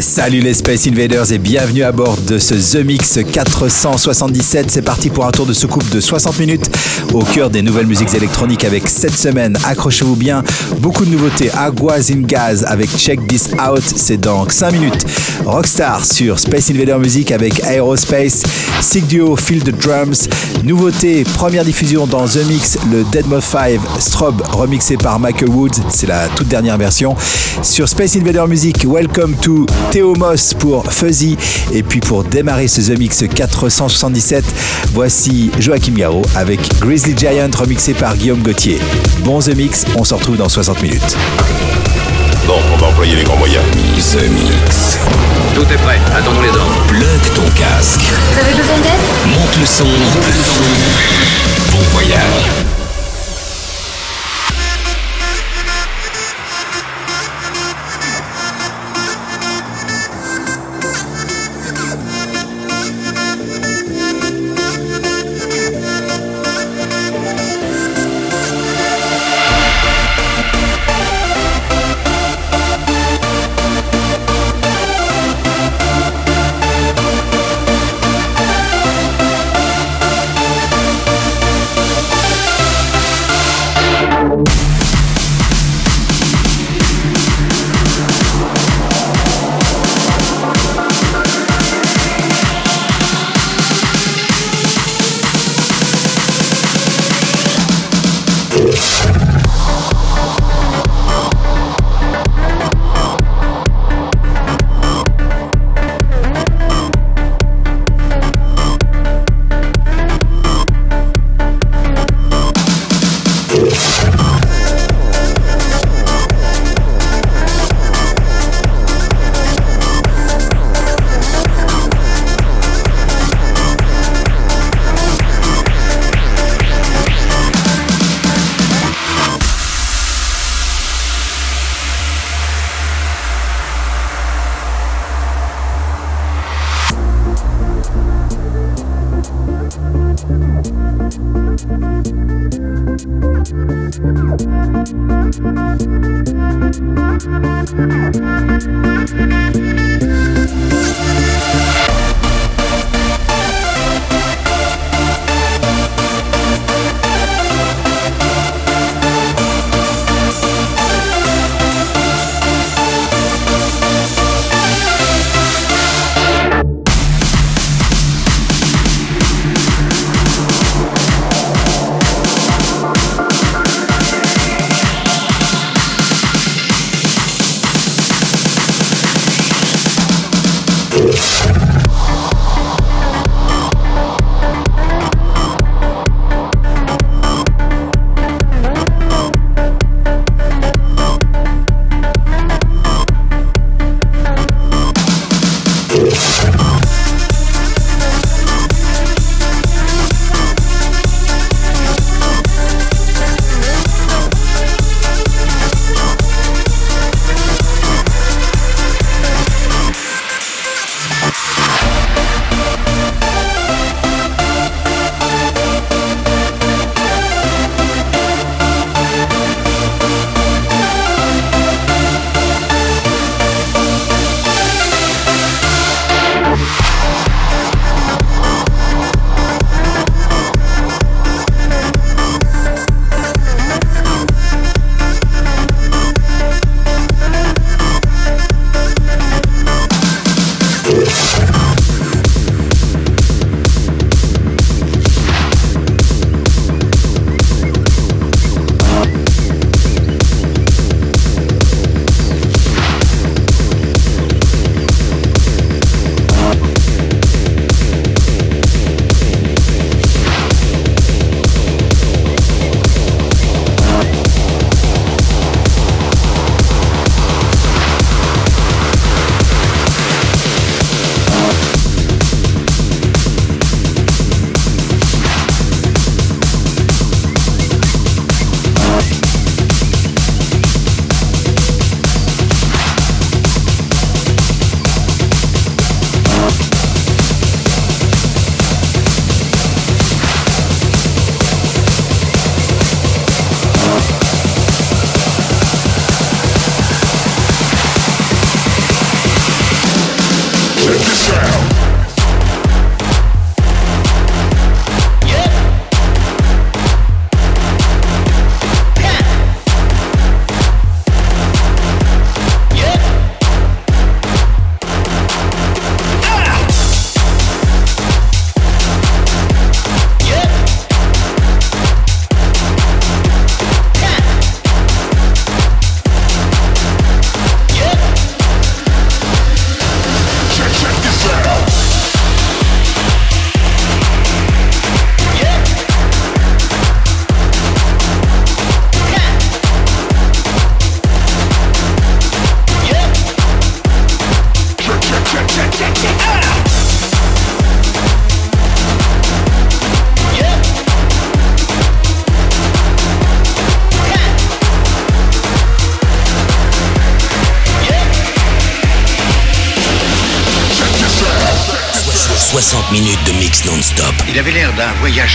Salut les Space Invaders et bienvenue à bord de ce The Mix 477. C'est parti pour un tour de soucoupe de 60 minutes au cœur des nouvelles musiques électroniques avec cette semaine, accrochez-vous bien, beaucoup de nouveautés. Aguas in Gaz avec Check This Out, c'est dans 5 minutes. Rockstar sur Space Invader Music avec Aerospace, Sick Duo Feel the Drums. Nouveauté, première diffusion dans The Mix, le Dead Mod 5 Strobe remixé par Michael Woods, c'est la toute dernière version. Sur Space Invader Music, Welcome to Théo Moss pour Fuzzy. Et puis pour démarrer ce The Mix 477, voici Joachim Garraud avec Grizzly Giant remixé par Guillaume Gauthier. Bon The Mix, on se retrouve dans 60 minutes. Bon, on va employer les grands moyens. The Mix. Tout est prêt, attendons les ordres. Plug ton casque. Vous avez besoin d'aide? Monte le son. Monte le son. Bon voyage.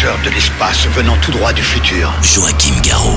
De l'espace venant tout droit du futur. Joachim Garraud.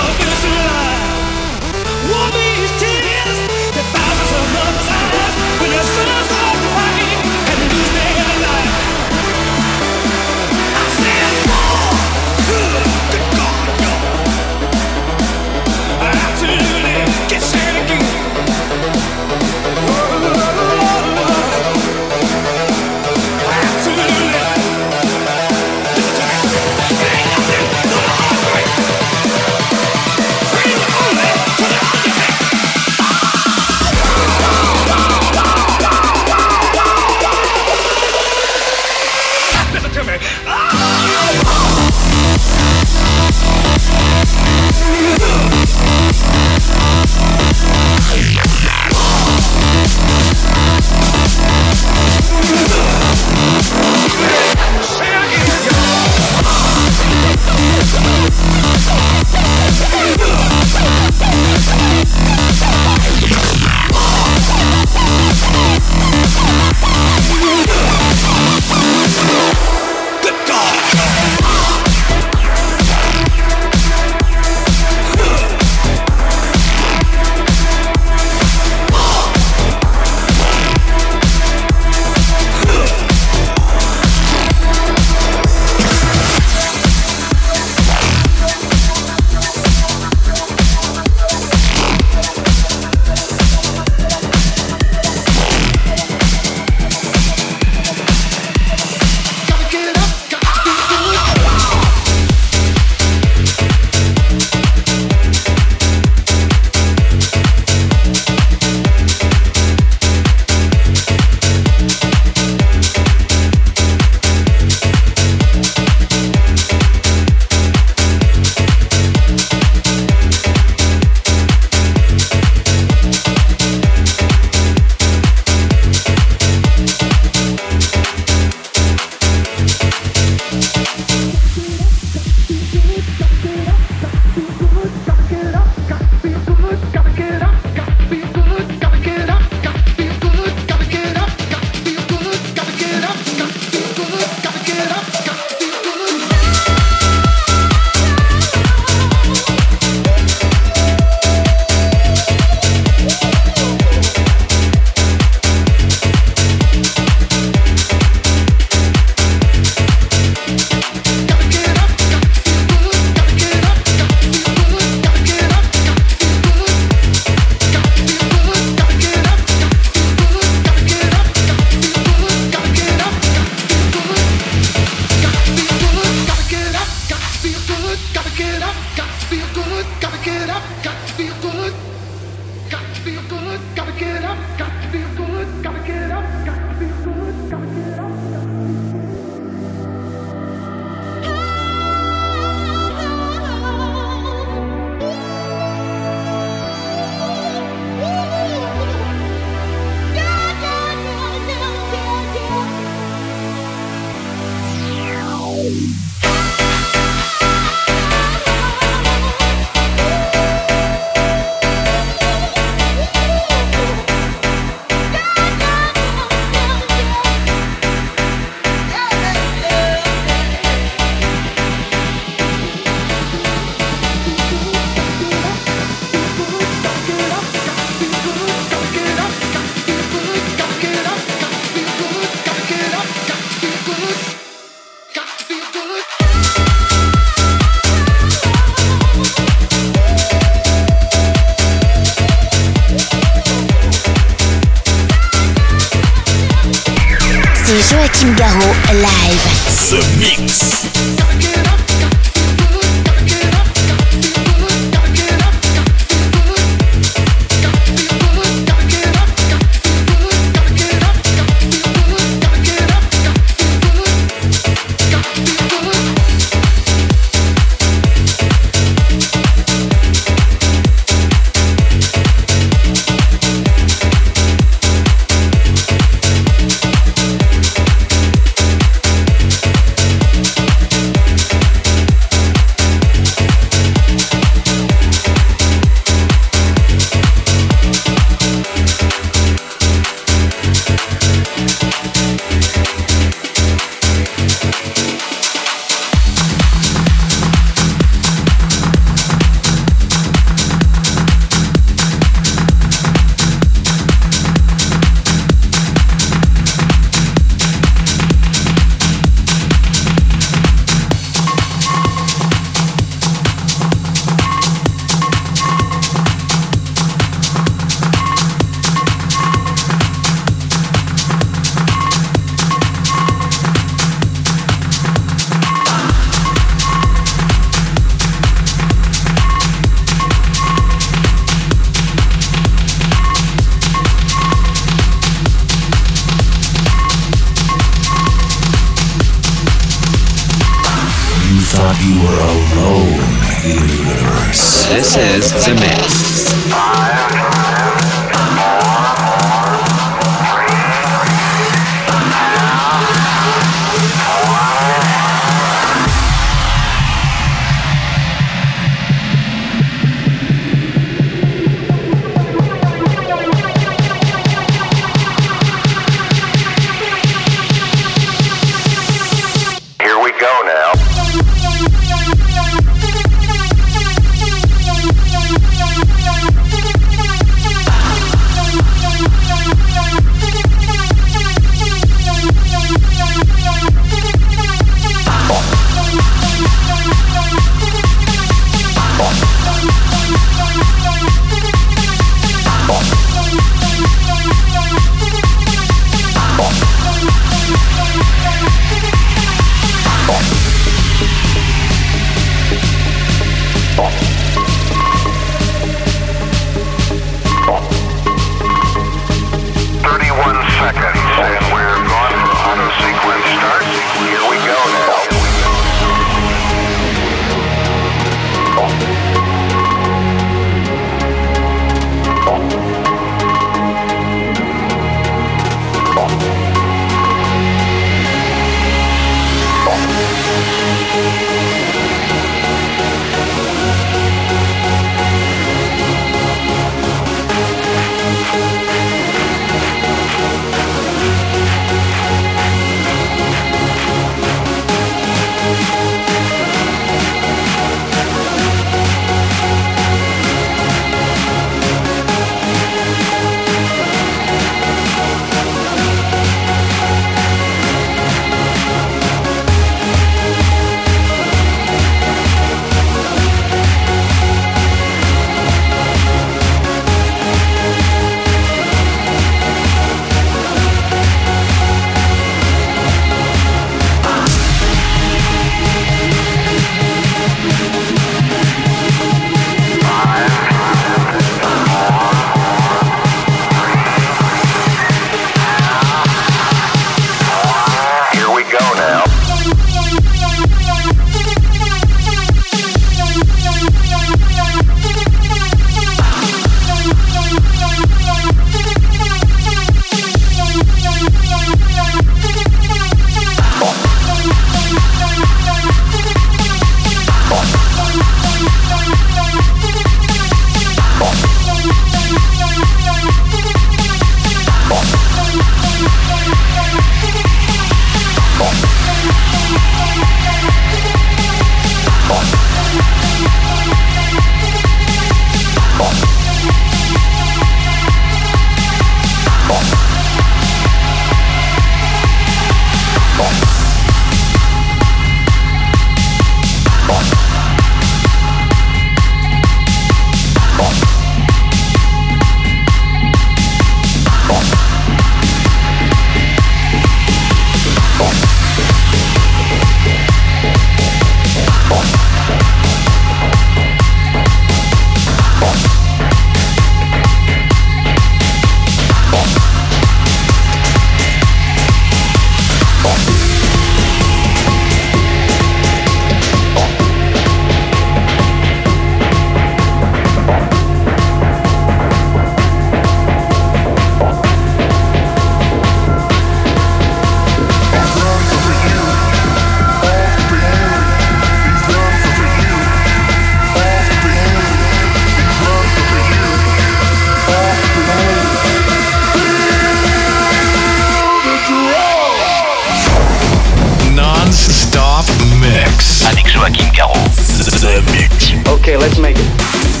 Joachim Garraud. The Mix. Okay, let's make it.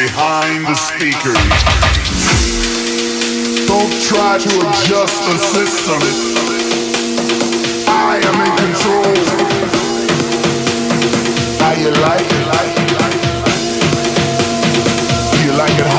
Behind the speakers. Don't try to adjust the system. I am in control. How you like it? Do you like it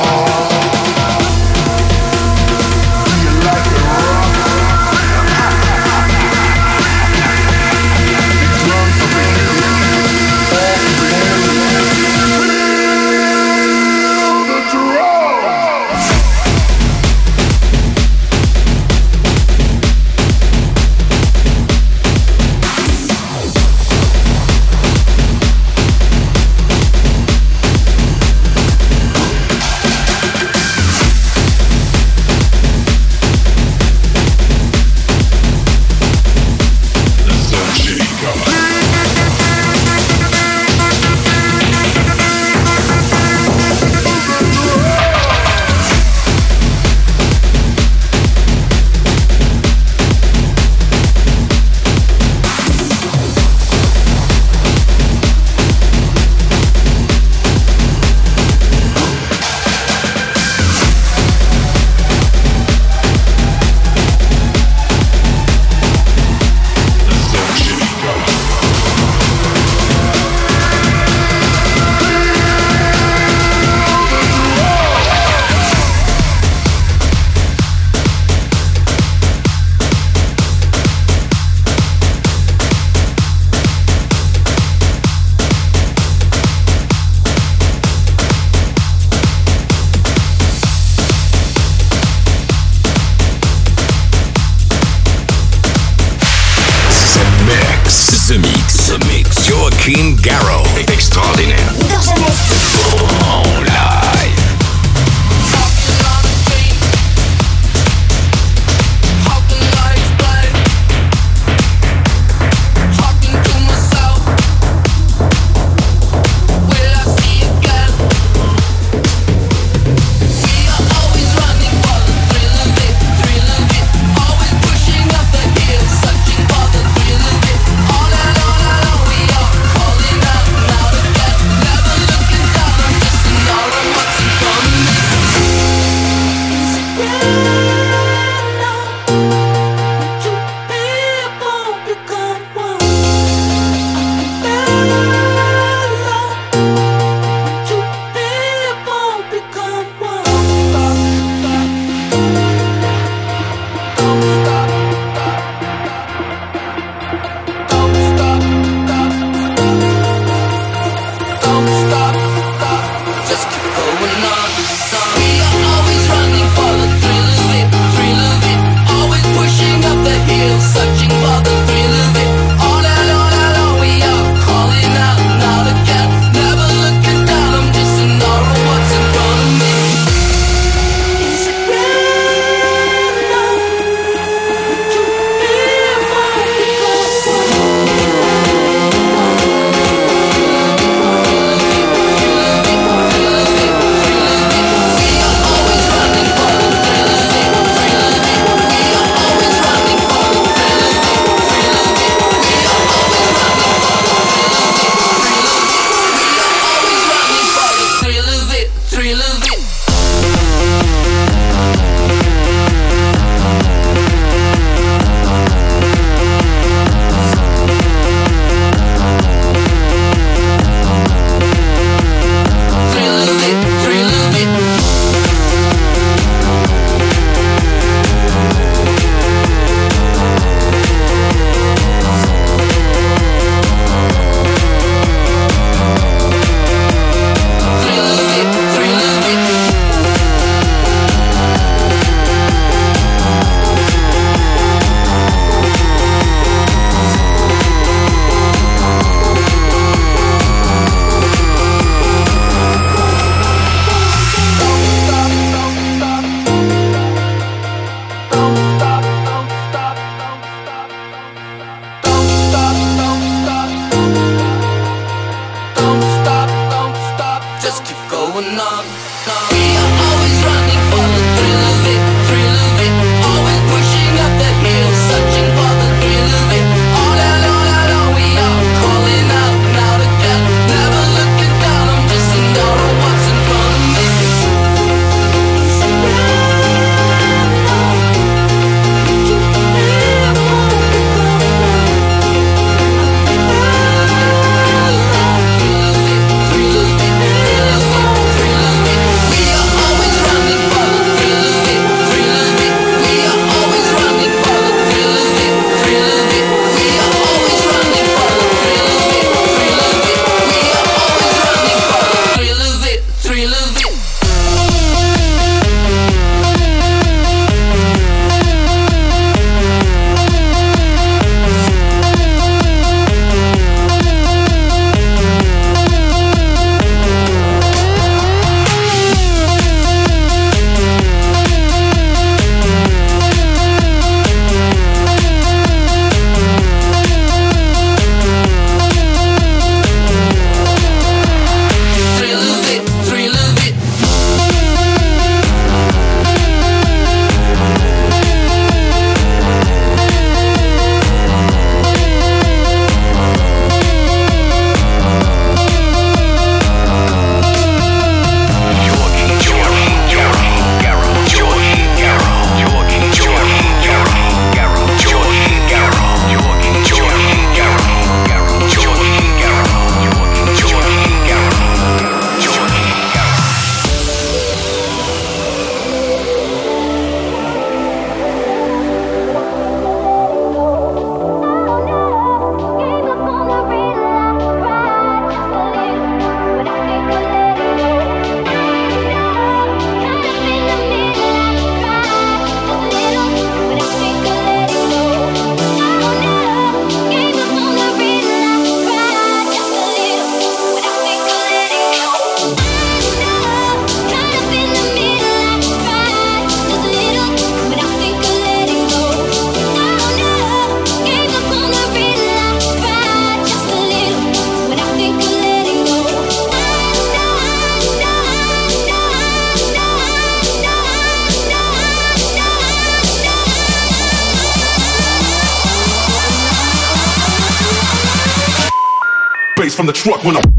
truck when I'm.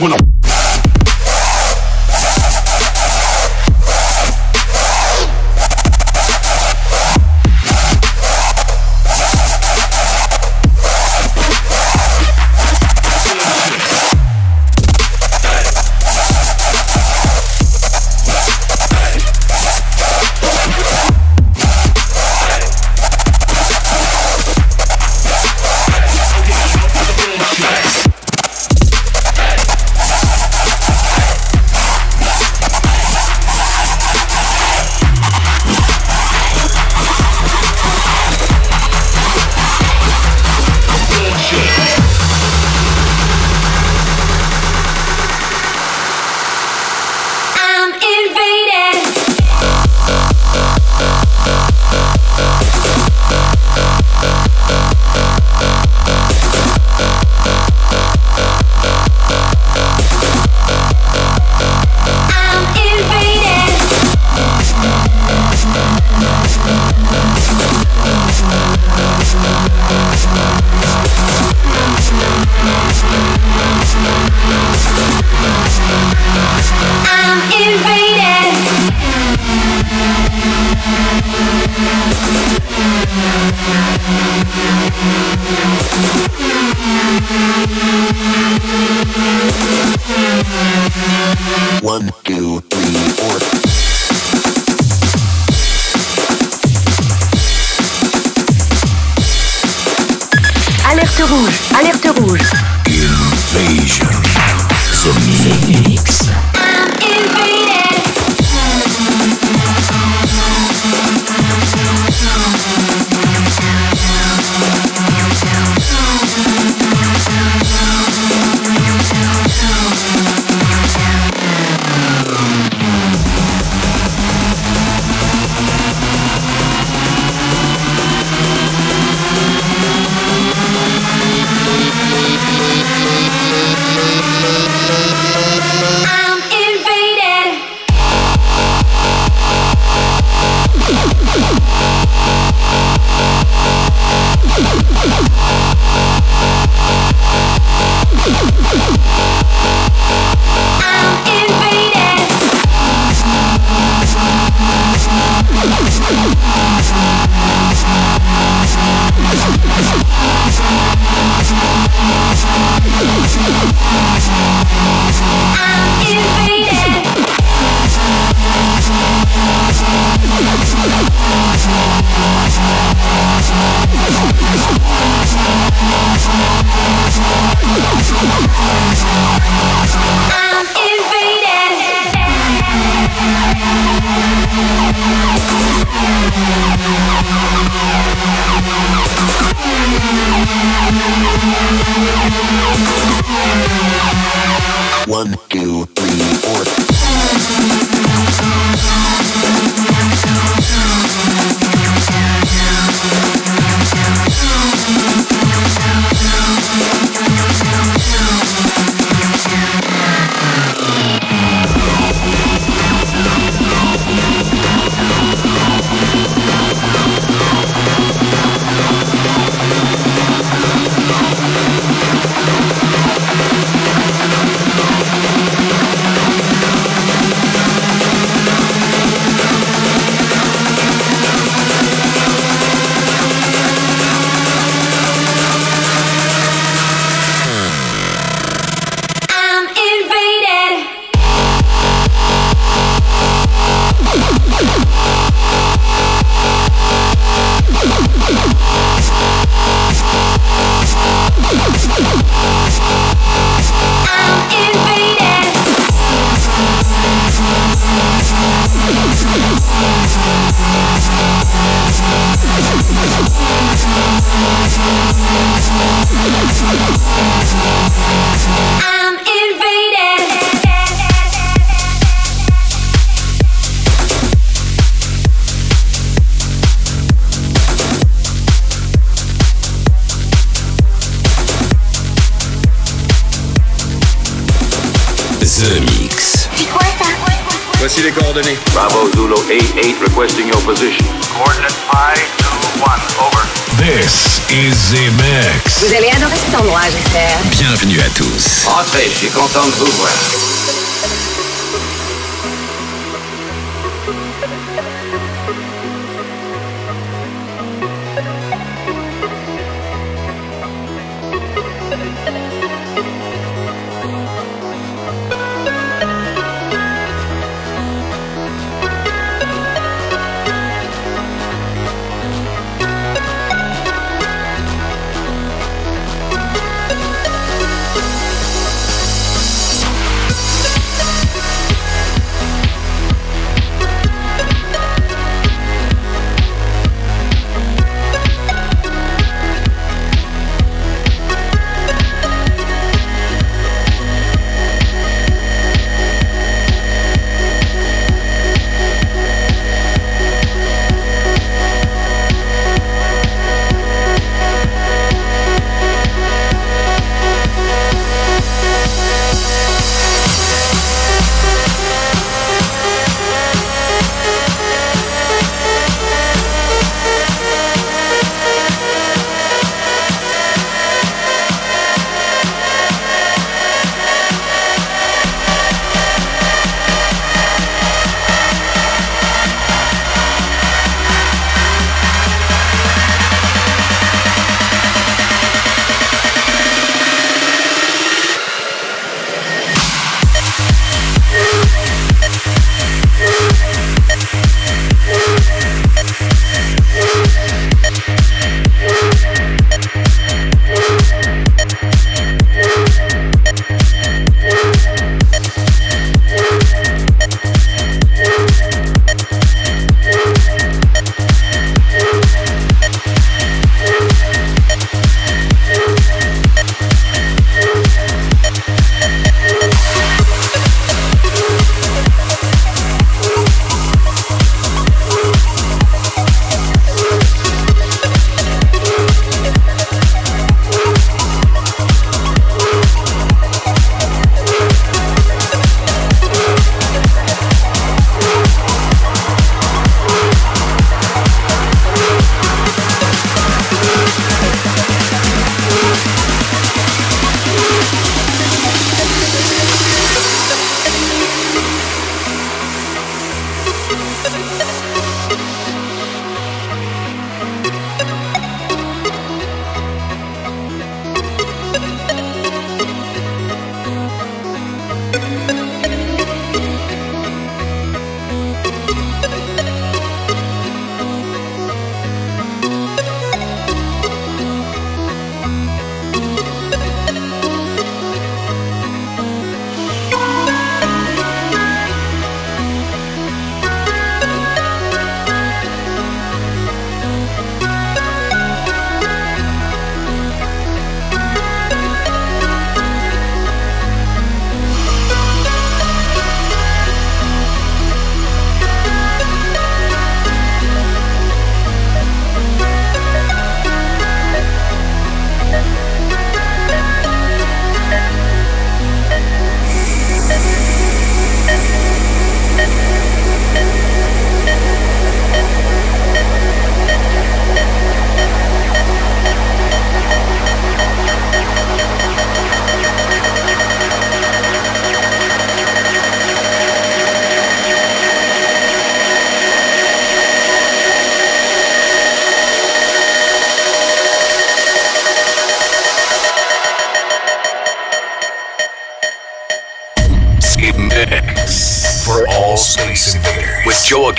When I'm.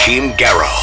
Joachim Garrow.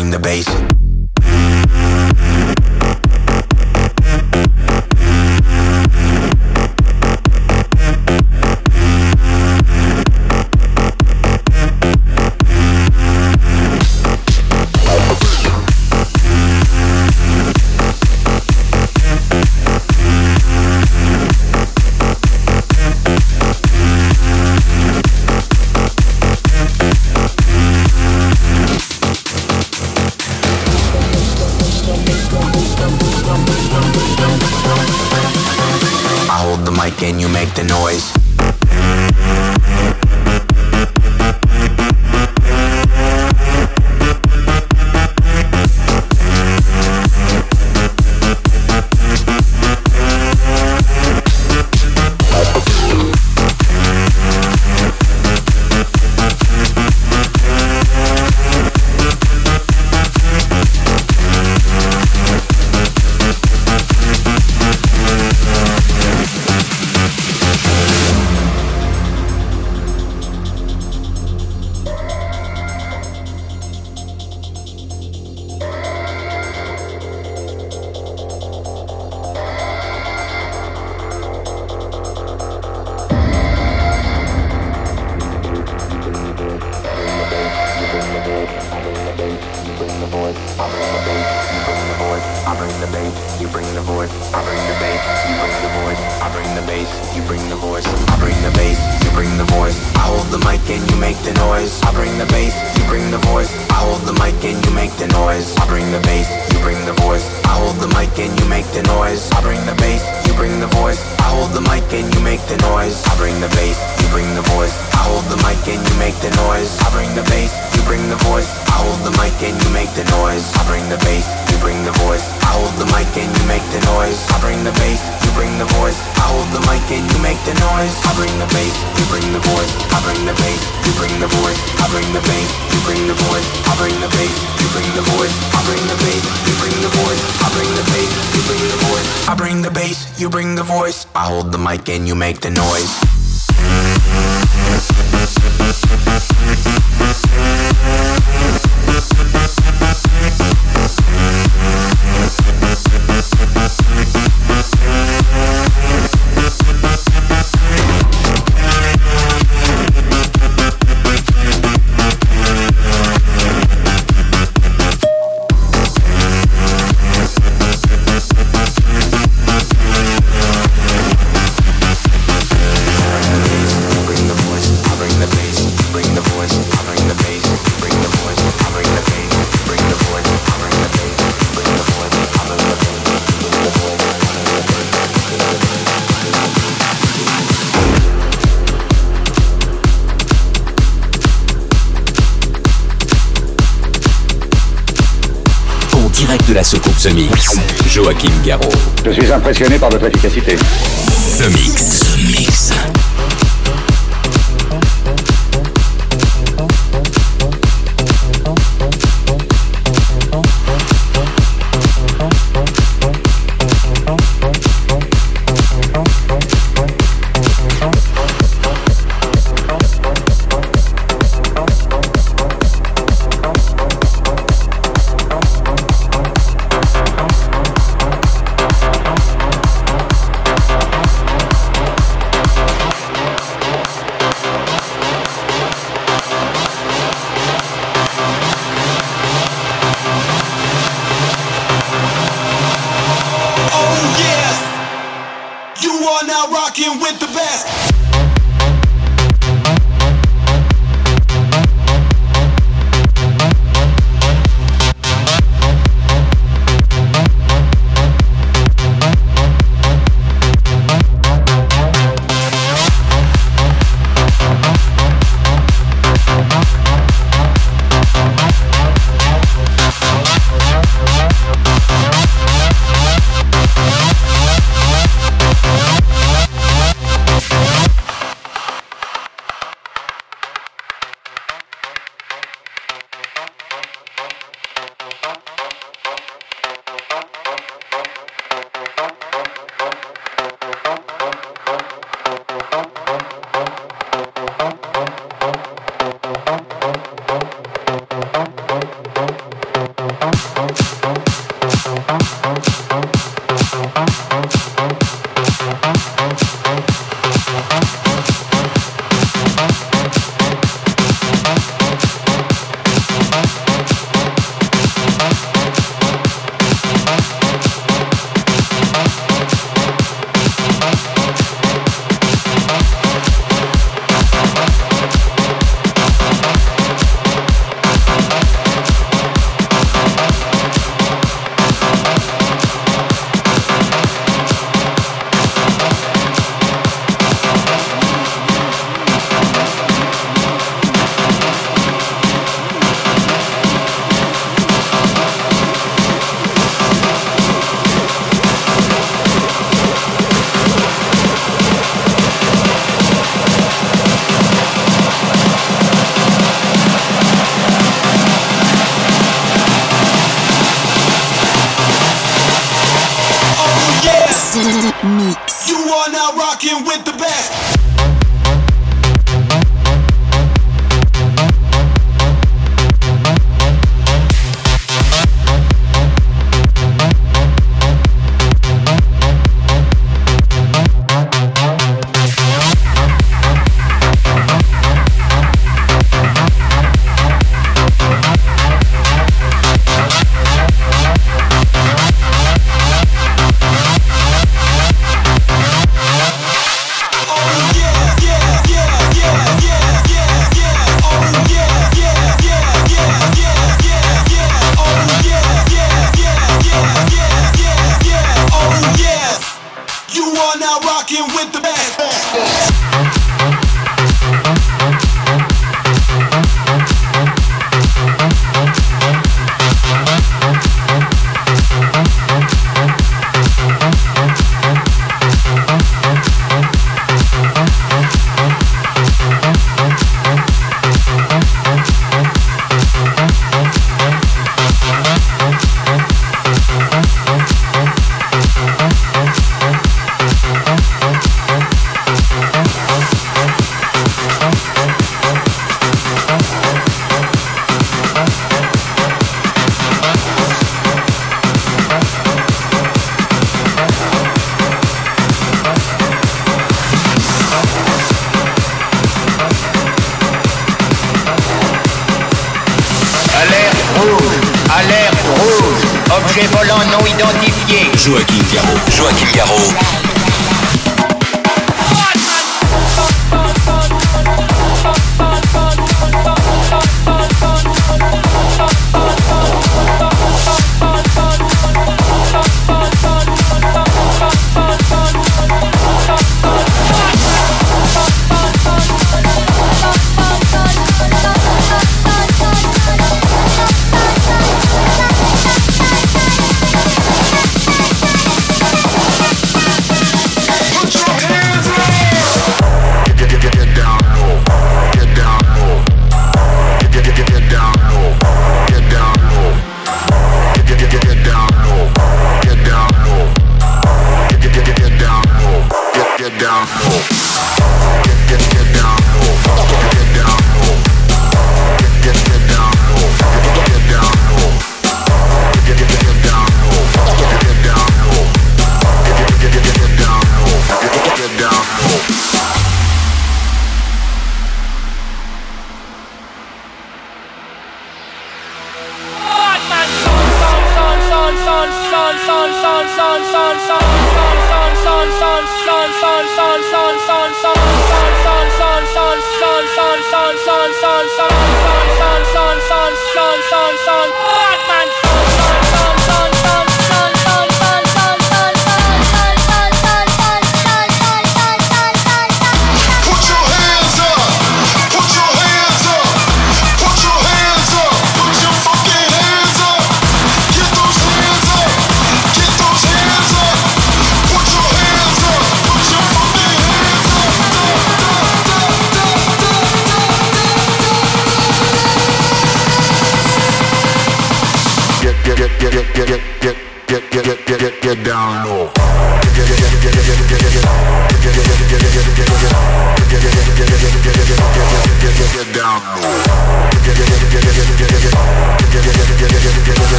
Bring the bass. The Mix. Joachim Garraud. Je suis impressionné par votre efficacité. The Mix. The Mix.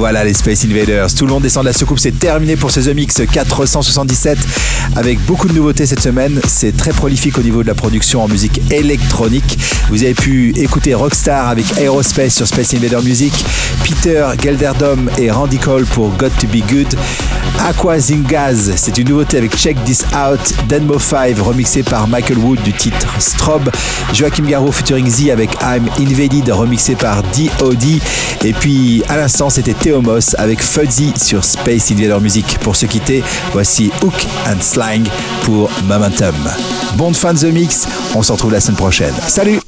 Et les Space Invaders, tout le monde descend de la soucoupe, c'est terminé pour ce The Mix 477 avec beaucoup de nouveautés cette semaine. C'est très prolifique au niveau de la production en musique électronique. Vous avez pu écouter Rockstar avec Aerospace sur Space Invader Music, Peter Gelderdom et Randy Cole pour Got to Be Good, Aqua Zingaz, c'est une nouveauté avec Check This Out, Denmo 5 remixé par Michael Wood du titre Strobe, Joachim Garraud featuring Z avec I'm Invaded remixé par D.O.D. Et puis à l'instant c'était Avec Fuzzy sur Space Invader Music. Pour se quitter, voici Hook and Slang pour Momentum. Bon fin de The Mix, on se retrouve la semaine prochaine. Salut